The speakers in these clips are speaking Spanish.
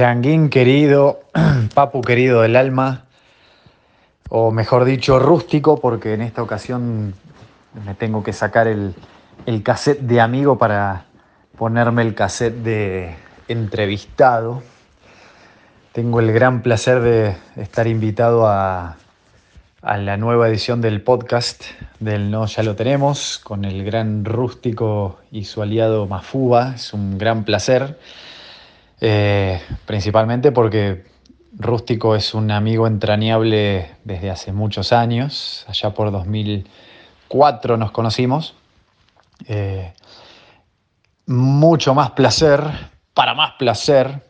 Changuín querido, Papu querido del alma, o mejor dicho, rústico, porque en esta ocasión me tengo que sacar el, el cassette de amigo para ponerme el cassette de entrevistado. Tengo el gran placer de estar invitado a, a la nueva edición del podcast del No Ya lo tenemos, con el gran rústico y su aliado Mafuba. Es un gran placer. Eh, principalmente porque Rústico es un amigo entrañable desde hace muchos años, allá por 2004 nos conocimos. Eh, mucho más placer, para más placer,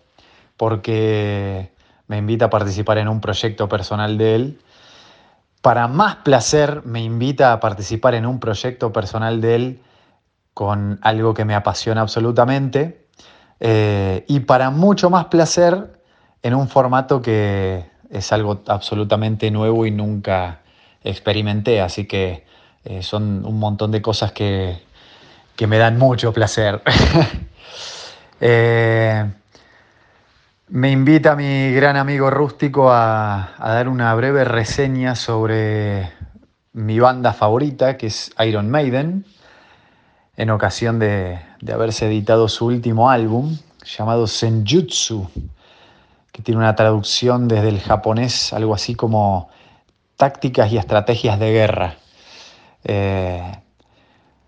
porque me invita a participar en un proyecto personal de él. Para más placer, me invita a participar en un proyecto personal de él con algo que me apasiona absolutamente eh, y para mucho más placer en un formato que es algo absolutamente nuevo y nunca experimenté, así que eh, son un montón de cosas que, me dan mucho placer. Eh, me invita mi gran amigo rústico a, dar una breve reseña sobre mi banda favorita, que es Iron Maiden en ocasión de, haberse editado su último álbum llamado Senjutsu, que tiene una traducción desde el japonés, algo así como tácticas y estrategias de guerra. Eh,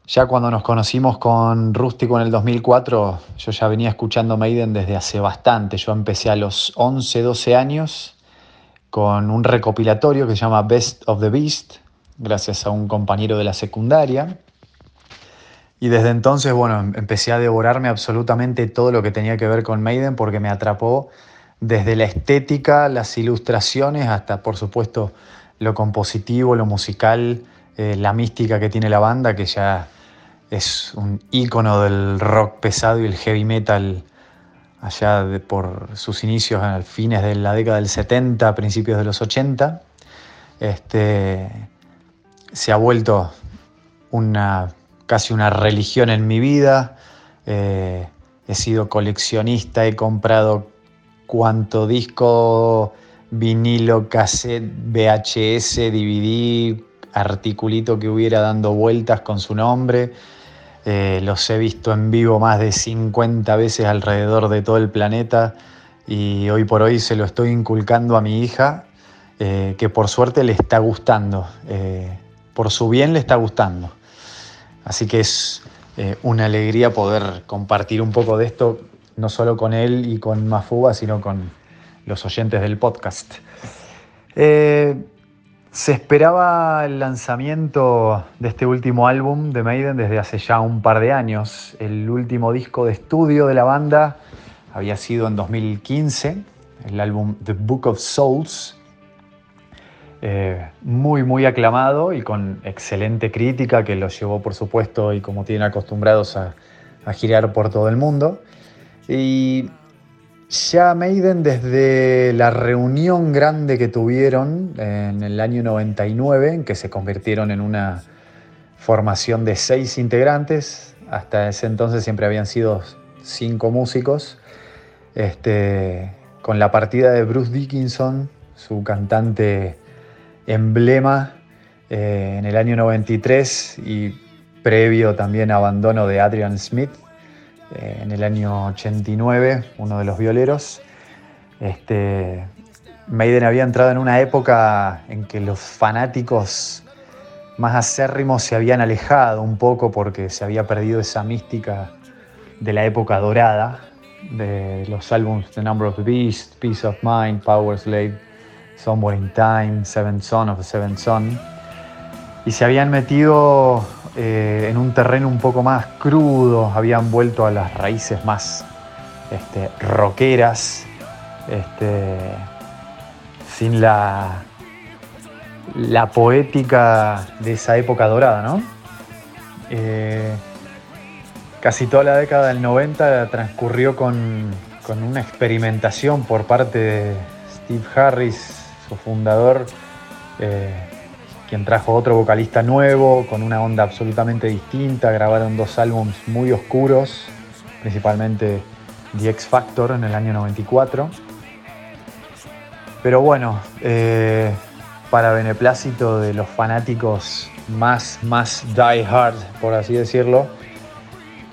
ya cuando nos conocimos con Rústico en el 2004, yo ya venía escuchando Maiden desde hace bastante. Yo empecé a los 11, 12 años con un recopilatorio que se llama Best of the Beast, gracias a un compañero de la secundaria. Y desde entonces, bueno, em, empecé a devorarme absolutamente todo lo que tenía que ver con Maiden porque me atrapó desde la estética, las ilustraciones, hasta por supuesto lo compositivo, lo musical, eh, la mística que tiene la banda, que ya es un ícono del rock pesado y el heavy metal allá por sus inicios a fines de la década del 70, principios de los 80. Este, se ha vuelto una casi una religión en mi vida. Eh, he sido coleccionista, he comprado cuanto disco, vinilo, cassette, VHS, DVD, articulito que hubiera dando vueltas con su nombre. Eh, los he visto en vivo más de 50 veces alrededor de todo el planeta y hoy por hoy se lo estoy inculcando a mi hija, eh, que por suerte le está gustando, por su bien le está gustando. Así que es eh, una alegría poder compartir un poco de esto, no solo con él y con Mafuba, sino con los oyentes del podcast. Eh, se esperaba el lanzamiento de este último álbum de Maiden desde hace ya un par de años. El último disco de estudio de la banda había sido en 2015, el álbum The Book of Souls, eh, muy, muy aclamado y con excelente crítica que lo llevó, por supuesto, y como tienen acostumbrados a, girar por todo el mundo. Y ya Maiden desde la reunión grande que tuvieron en el año 99, en que se convirtieron en una formación de seis integrantes, hasta ese entonces siempre habían sido cinco músicos, este, con la partida de Bruce Dickinson, su cantante emblema eh, en el año 93 y previo también abandono de Adrian Smith eh, en el año 89, uno de los violeros. Este, Maiden había entrado en una época en que los fanáticos más acérrimos se habían alejado un poco porque se había perdido esa mística de la época dorada de los álbumes The Number of the Beast, Peace of Mind, Power Slave Somewhere in Time, Seven Son of Seven Son, y se habían metido eh, en un terreno un poco más crudo, habían vuelto a las raíces más este, rockeras, este, sin la, la poética de esa época dorada, ¿no? Eh, casi toda la década del 90 transcurrió con una experimentación por parte de Steve Harris, fundador, eh, quien trajo otro vocalista nuevo, con una onda absolutamente distinta, grabaron dos álbumes muy oscuros, principalmente The X Factor en el año 94. Pero bueno, eh, para beneplácito de los fanáticos más, más die hard, por así decirlo,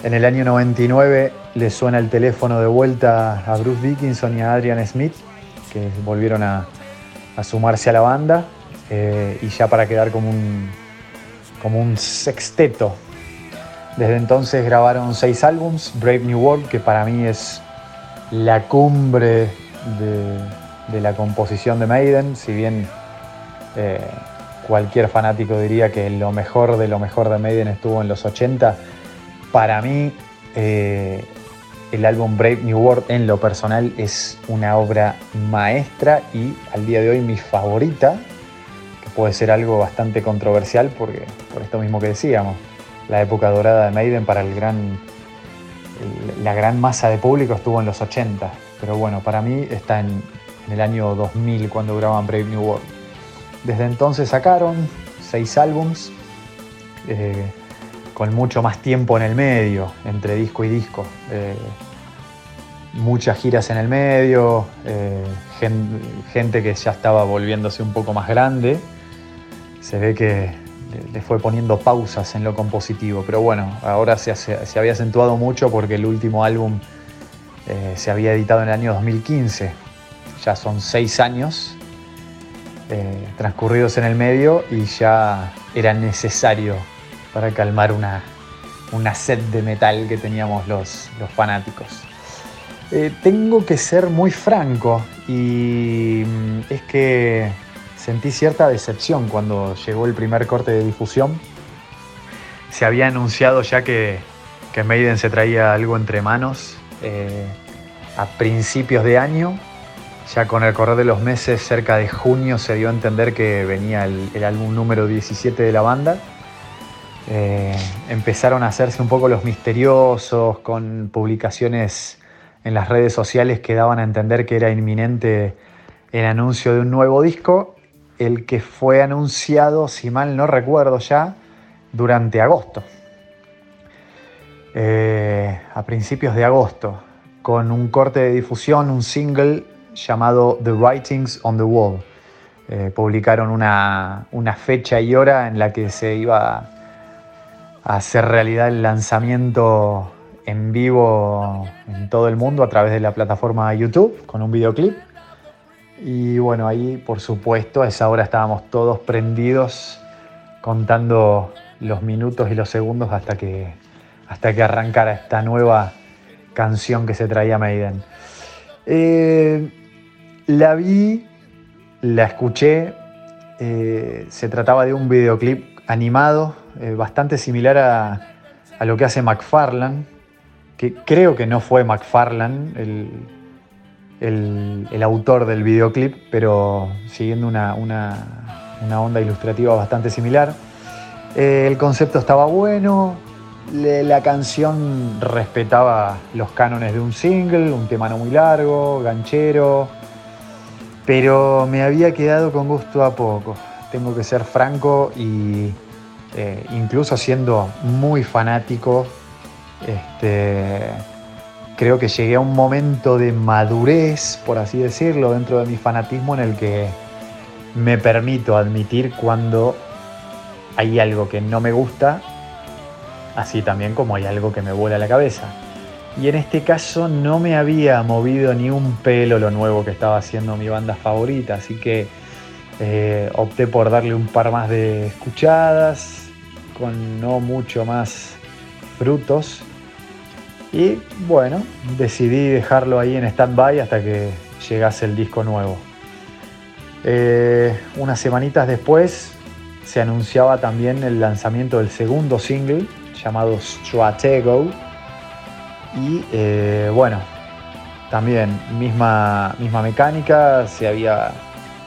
en el año 99 le suena el teléfono de vuelta a Bruce Dickinson y a Adrian Smith, que volvieron a, sumarse a la banda, eh, y ya para quedar como un, como un sexteto. Desde entonces grabaron seis álbums, Brave New World, que para mí es la cumbre de, la composición de Maiden, si bien eh, cualquier fanático diría que lo mejor de lo mejor de Maiden estuvo en los 80, para mí eh, el álbum Brave New World en lo personal es una obra maestra y al día de hoy mi favorita, que puede ser algo bastante controversial porque por esto mismo que decíamos, la época dorada de Maiden para el gran, la gran masa de público estuvo en los 80, pero bueno, para mí está en, el año 2000 cuando graban Brave New World. Desde entonces sacaron seis álbums. Eh, con mucho más tiempo en el medio, entre disco y disco. Eh, muchas giras en el medio, eh, gente que ya estaba volviéndose un poco más grande. Se ve que le fue poniendo pausas en lo compositivo, pero bueno, ahora se, había acentuado mucho porque el último álbum eh, se había editado en el año 2015. Ya son seis años transcurridos en el medio y ya era necesario para calmar una, sed de metal que teníamos los, fanáticos. Eh, tengo que ser muy franco y mm, es que sentí cierta decepción cuando llegó el primer corte de difusión. Se había anunciado ya que, que Maiden se traía algo entre manos eh, a principios de año. Ya con el correr de los meses, cerca de junio, se dio a entender que venía el, el álbum número 17 de la banda eh, empezaron a hacerse un poco los misteriosos con publicaciones en las redes sociales que daban a entender que era inminente el anuncio de un nuevo disco, el que fue anunciado, si mal no recuerdo ya, durante agosto. Eh, a principios de agosto, con un corte de difusión, un single llamado The Writings on the Wall. Eh, publicaron una, una fecha y hora en la que se iba hacer realidad el lanzamiento en vivo en todo el mundo a través de la plataforma YouTube con un videoclip. Y bueno, ahí por supuesto a esa hora estábamos todos prendidos contando los minutos y los segundos hasta que, hasta que arrancara esta nueva canción que se traía Maiden. Eh, la vi, la escuché, eh, se trataba de un videoclip animado eh, bastante similar a, lo que hace McFarlane, que creo que no fue McFarlane el, autor del videoclip, pero siguiendo una, onda ilustrativa bastante similar. Eh, el concepto estaba bueno, la canción respetaba los cánones de un single, un tema no muy largo, ganchero, pero me había quedado con gusto a poco. Tengo que ser franco y eh, incluso siendo muy fanático, este, creo que llegué a un momento de madurez, por así decirlo, dentro de mi fanatismo en el que me permito admitir cuando hay algo que no me gusta, así también como hay algo que me vuela la cabeza. Y en este caso no me había movido ni un pelo lo nuevo que estaba haciendo mi banda favorita, así que eh, opté por darle un par más de escuchadas, con no mucho más frutos. Y bueno, decidí dejarlo ahí en stand-by hasta que llegase el disco nuevo. Eh, unas semanitas después se anunciaba también el lanzamiento del segundo single llamado Stratego. Y eh, bueno, también misma, misma mecánica, se había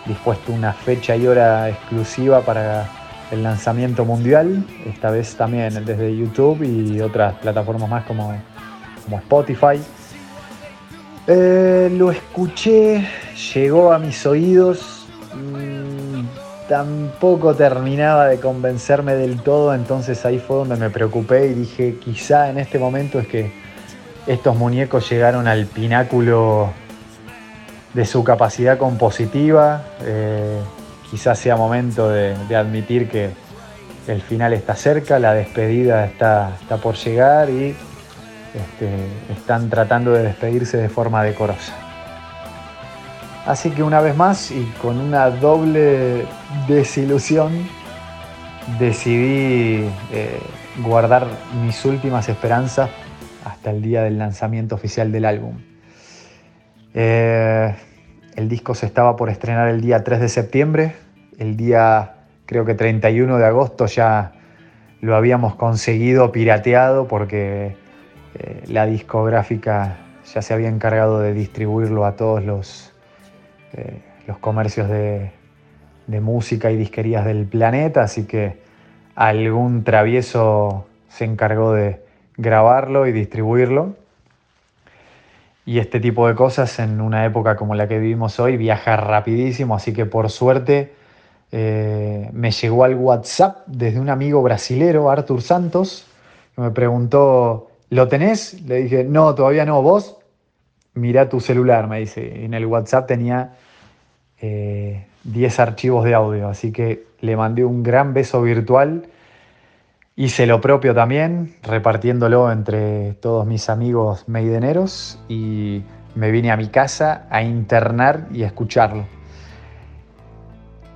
dispuesto una fecha y hora exclusiva para el lanzamiento mundial, esta vez también desde YouTube y otras plataformas más como, como Spotify. Eh, lo escuché, llegó a mis oídos, mm, tampoco terminaba de convencerme del todo, entonces ahí fue donde me preocupé y dije, quizá en este momento es que estos muñecos llegaron al pináculo de su capacidad compositiva. Eh, quizás sea momento de, admitir que el final está cerca, la despedida está, está por llegar y este, están tratando de despedirse de forma decorosa. Así que una vez más y con una doble desilusión, decidí eh, guardar mis últimas esperanzas hasta el día del lanzamiento oficial del álbum. Eh, el disco se estaba por estrenar el día 3 de septiembre, el día creo que 31 de agosto ya lo habíamos conseguido pirateado porque eh, la discográfica ya se había encargado de distribuirlo a todos los, eh, los comercios de, de, música y disquerías del planeta, así que algún travieso se encargó de grabarlo y distribuirlo. Y este tipo de cosas en una época como la que vivimos hoy viaja rapidísimo, así que por suerte eh, me llegó al WhatsApp desde un amigo brasilero, Artur Santos, que me preguntó ¿Lo tenés? Le dije, no, todavía no. ¿Vos? Mirá tu celular, me dice. En el WhatsApp tenía 10 eh, archivos de audio, así que le mandé un gran beso virtual. Hice lo propio también, repartiéndolo entre todos mis amigos meideneros y me vine a mi casa a internar y a escucharlo.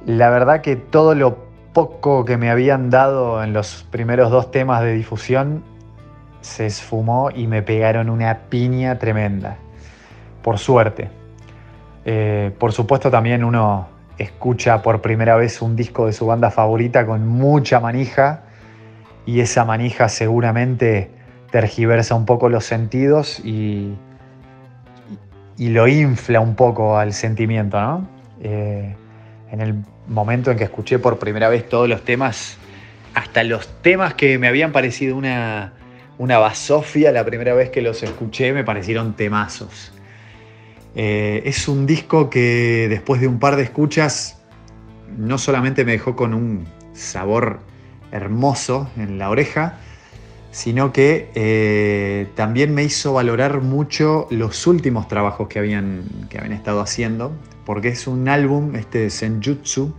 La verdad que todo lo poco que me habían dado en los primeros dos temas de difusión se esfumó y me pegaron una piña tremenda. Por suerte. Eh, por supuesto también uno escucha por primera vez un disco de su banda favorita con mucha manija y esa manija seguramente tergiversa un poco los sentidos y, y lo infla un poco al sentimiento, ¿no? Eh, en el momento en que escuché por primera vez todos los temas, hasta los temas que me habían parecido una, una basofia la primera vez que los escuché, me parecieron temazos. Eh, es un disco que después de un par de escuchas no solamente me dejó con un sabor hermoso en la oreja, sino que eh, también me hizo valorar mucho los últimos trabajos que habían, que habían estado haciendo, porque es un álbum, este Senjutsu,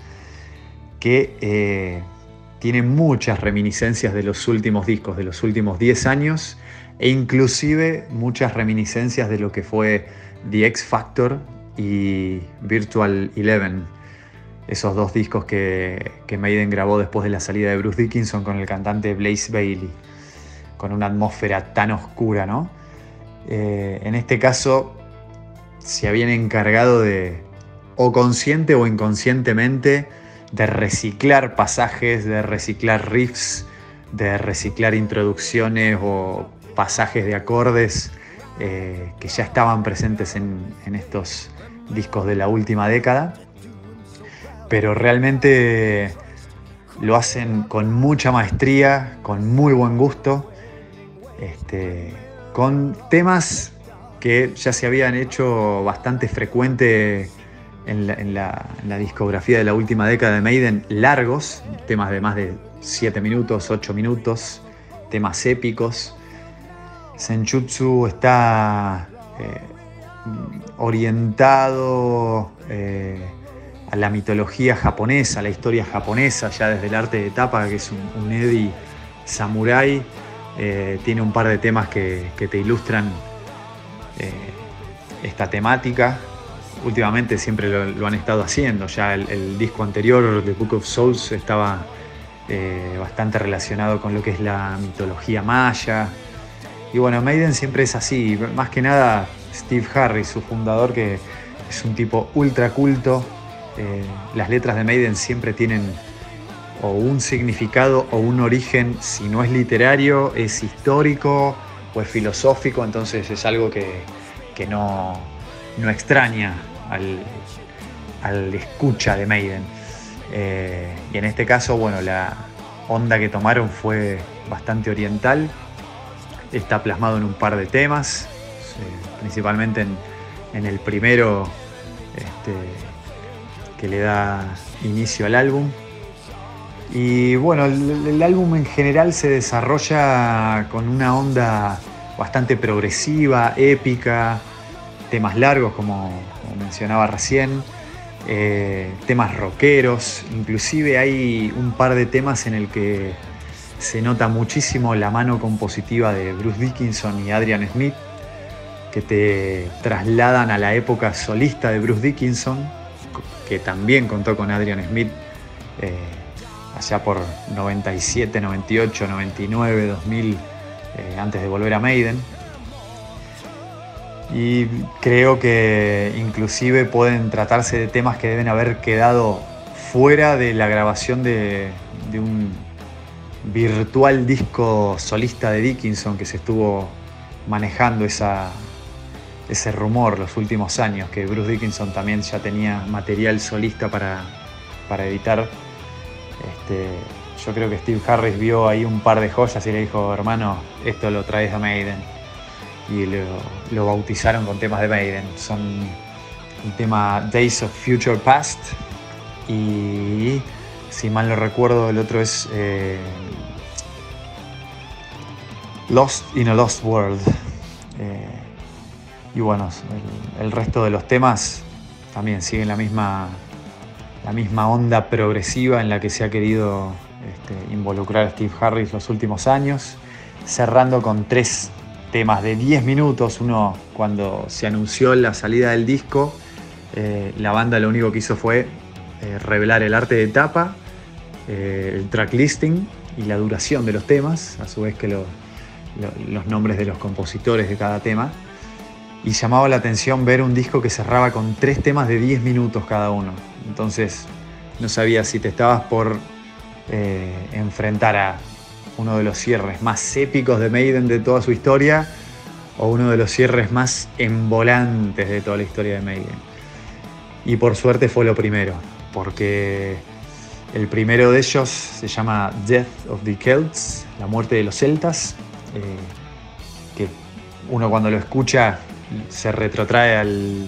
que eh, tiene muchas reminiscencias de los últimos discos, de los últimos 10 años, e inclusive muchas reminiscencias de lo que fue The X Factor y Virtual Eleven, esos dos discos que, Maiden grabó después de la salida de Bruce Dickinson con el cantante Blaze Bailey, con una atmósfera tan oscura, ¿no? Eh, en este caso se habían encargado de, o consciente o inconscientemente, de reciclar pasajes, de reciclar riffs, de reciclar introducciones o pasajes de acordes eh, que ya estaban presentes en, estos discos de la última década. Pero realmente lo hacen con mucha maestría, con muy buen gusto, este, con temas que ya se habían hecho bastante frecuente en la, discografía de la última década de Maiden largos, temas de más de 7 minutos, 8 minutos, temas épicos. Senjutsu está eh, orientado eh, a la mitología japonesa, a la historia japonesa, ya desde el arte de tapa, que es un, un Eddie samurai. Eh, tiene un par de temas que, que te ilustran esta temática últimamente siempre lo, han estado haciendo. Ya el, disco anterior, The Book of Souls, estaba eh, bastante relacionado con lo que es la mitología maya. Y bueno, Maiden siempre es así. Más que nada, Steve Harris, su fundador, que es un tipo ultra culto. Eh, las letras de Maiden siempre tienen o un significado o un origen, si no es literario, es histórico o es filosófico, entonces es algo que, que no, no extraña al, escucha de Maiden. Eh, y en este caso, bueno, la onda que tomaron fue bastante oriental. Está plasmado en un par de temas, eh, principalmente en, el primero este, que le da inicio al álbum. Y bueno, el, álbum en general se desarrolla con una onda bastante progresiva, épica, temas largos como, mencionaba recién, eh, temas rockeros, inclusive hay un par de temas en el que se nota muchísimo la mano compositiva de Bruce Dickinson y Adrian Smith, que te trasladan a la época solista de Bruce Dickinson, que también contó con Adrian Smith eh, allá por 97, 98, 99, 2000, antes de volver a Maiden. Y creo que inclusive pueden tratarse de temas que deben haber quedado fuera de la grabación de, de un virtual disco solista de Dickinson que se estuvo manejando esa, ese rumor los últimos años, que Bruce Dickinson también ya tenía material solista para, editar. Este, yo creo que Steve Harris vio ahí un par de joyas y le dijo, hermano, esto lo traes a Maiden. Y lo, bautizaron con temas de Maiden. Son el tema Days of Future Past y, si mal no recuerdo, el otro es eh, Lost in a Lost World. Eh, y bueno, el, resto de los temas también siguen la misma, la misma onda progresiva en la que se ha querido este, involucrar Steve Harris los últimos años, cerrando con tres temas de 10 minutos. Uno, cuando se anunció la salida del disco, eh, la banda lo único que hizo fue eh, revelar el arte de tapa, eh, el track listing y la duración de los temas, a su vez que los nombres de los compositores de cada tema y llamaba la atención ver un disco que cerraba con tres temas de 10 minutos cada uno. Entonces no sabía si te estabas por eh, enfrentar a uno de los cierres más épicos de Maiden de toda su historia o uno de los cierres más embolantes de toda la historia de Maiden. Y por suerte fue lo primero, porque el primero de ellos se llama Death of the Celts, la muerte de los celtas, eh, que uno cuando lo escucha se retrotrae al,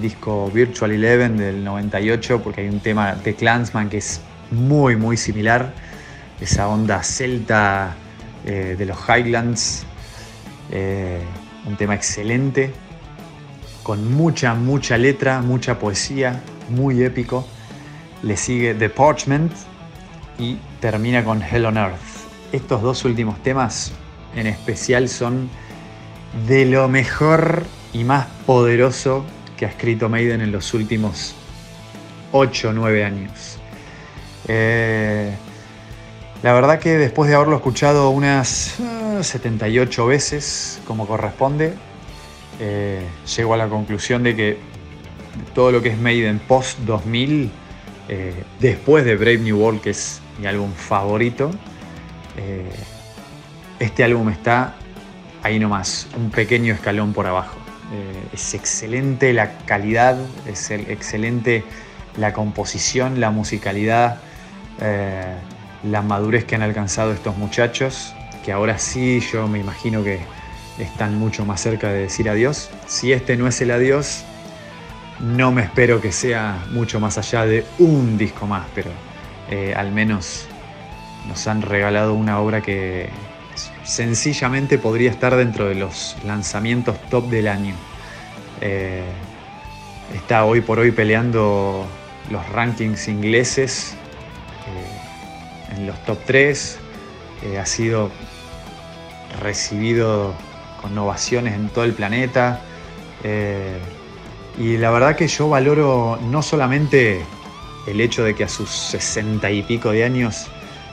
disco Virtual Eleven del 98 porque hay un tema de Clansman que es muy muy similar, esa onda celta eh, de los Highlands, eh, un tema excelente, con mucha mucha letra, mucha poesía, muy épico. Le sigue The Parchment y termina con Hell on Earth. Estos dos últimos temas en especial son de lo mejor y más poderoso que ha escrito Maiden en los últimos 8 o 9 años. Eh, la verdad que después de haberlo escuchado unas 78 ah, veces como corresponde, eh, llego a la conclusión de que todo lo que es Maiden post 2000, eh, después de Brave New World, que es mi álbum favorito, este álbum está ahí nomás, un pequeño escalón por abajo. Eh, es excelente la calidad, es excelente la composición, la musicalidad, eh, la madurez que han alcanzado estos muchachos, que ahora sí yo me imagino que están mucho más cerca de decir adiós. Si este no es el adiós, no me espero que sea mucho más allá de un disco más, pero eh, al menos nos han regalado una obra que, sencillamente podría estar dentro de los lanzamientos top del año. Eh, está hoy por hoy peleando los rankings ingleses eh, en los top 3. Eh, ha sido recibido con ovaciones en todo el planeta. y la verdad que yo valoro no solamente el hecho de que a sus sesenta y pico de años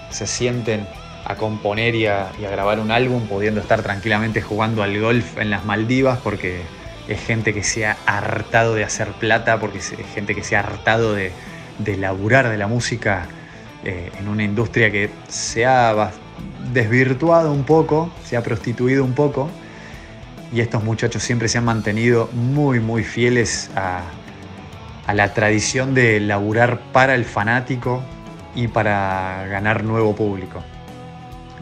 se sienten a componer y a, grabar un álbum, pudiendo estar tranquilamente jugando al golf en las Maldivas, porque es gente que se ha hartado de hacer plata, porque es gente que se ha hartado de, laburar de la música eh, en una industria que se ha desvirtuado un poco, se ha prostituido un poco, y estos muchachos siempre se han mantenido muy, muy fieles a, a la tradición de laburar para el fanático y para ganar nuevo público.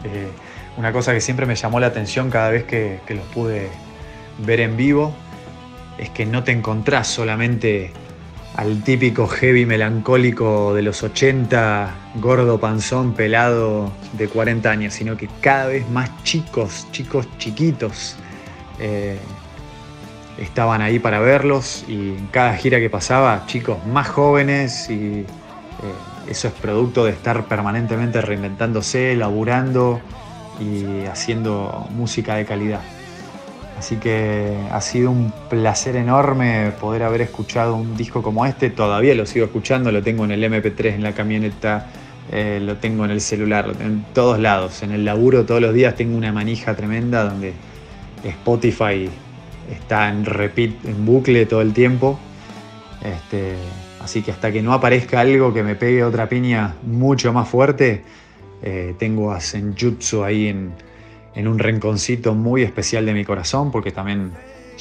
Eh, una cosa que siempre me llamó la atención cada vez que, los pude ver en vivo es que no te encontrás solamente al típico heavy melancólico de los 80, gordo, panzón, pelado de 40 años, sino que cada vez más chicos, chicos chiquitos, eh, estaban ahí para verlos. Y en cada gira que pasaba, chicos más jóvenes y eh, eso es producto de estar permanentemente reinventándose, laburando y haciendo música de calidad. Así que ha sido un placer enorme poder haber escuchado un disco como este. Todavía lo sigo escuchando, lo tengo en el MP3 en la camioneta, eh, lo tengo en el celular, en todos lados. En el laburo todos los días tengo una manija tremenda donde Spotify está en repeat, en bucle todo el tiempo. Este, así que hasta que no aparezca algo que me pegue otra piña mucho más fuerte, eh, tengo a Senjutsu ahí en, un rinconcito muy especial de mi corazón, porque también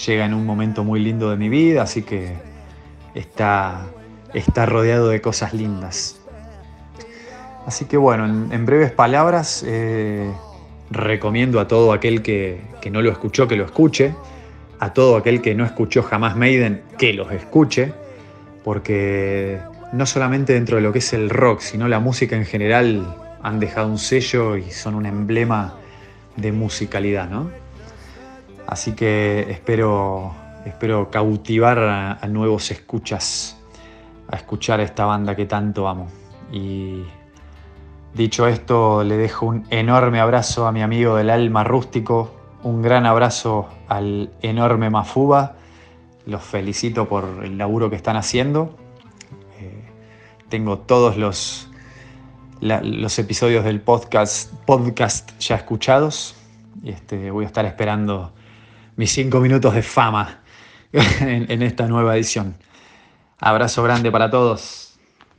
llega en un momento muy lindo de mi vida, así que está, está rodeado de cosas lindas. Así que bueno, en, breves palabras, eh, recomiendo a todo aquel que, que, no lo escuchó que lo escuche, a todo aquel que no escuchó jamás Maiden que los escuche, porque no solamente dentro de lo que es el rock, sino la música en general han dejado un sello y son un emblema de musicalidad, ¿no? Así que espero, espero cautivar a, nuevos escuchas, a escuchar esta banda que tanto amo. Y dicho esto, le dejo un enorme abrazo a mi amigo del alma rústico, un gran abrazo al enorme Mafuba. Los felicito por el laburo que están haciendo. Eh, tengo todos los los episodios del podcast, podcast ya escuchados. Y este, voy a estar esperando mis cinco minutos de fama en esta nueva edición. Abrazo grande para todos.